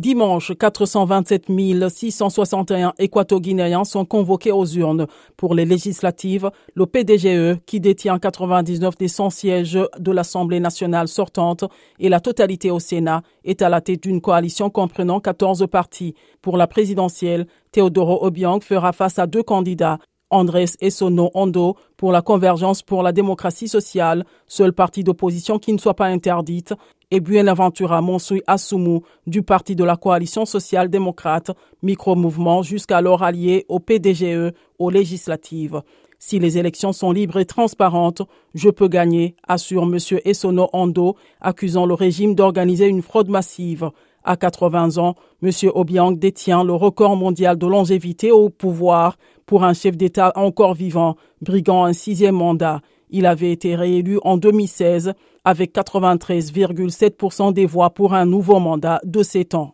Dimanche, 427 661 équato-guinéens sont convoqués aux urnes pour les législatives. Le PDGE, qui détient 99 des 100 sièges de l'Assemblée nationale sortante et la totalité au Sénat, est à la tête d'une coalition comprenant 14 partis. Pour la présidentielle, Teodoro Obiang fera face à deux candidats, Andrés Essono Ondo pour la convergence pour la démocratie sociale, seul parti d'opposition qui ne soit pas interdite, et Buenaventura Monsoui Assumu du parti de la coalition sociale démocrate, micro-mouvement jusqu'alors allié au PDGE, aux législatives. Si les élections sont libres et transparentes, je peux gagner, assure M. Essono Ondo, accusant le régime d'organiser une fraude massive. À 80 ans, M. Obiang détient le record mondial de longévité au pouvoir pour un chef d'État encore vivant, briguant un sixième mandat. Il avait été réélu en 2016 avec 93,7% des voix pour un nouveau mandat de 7 ans.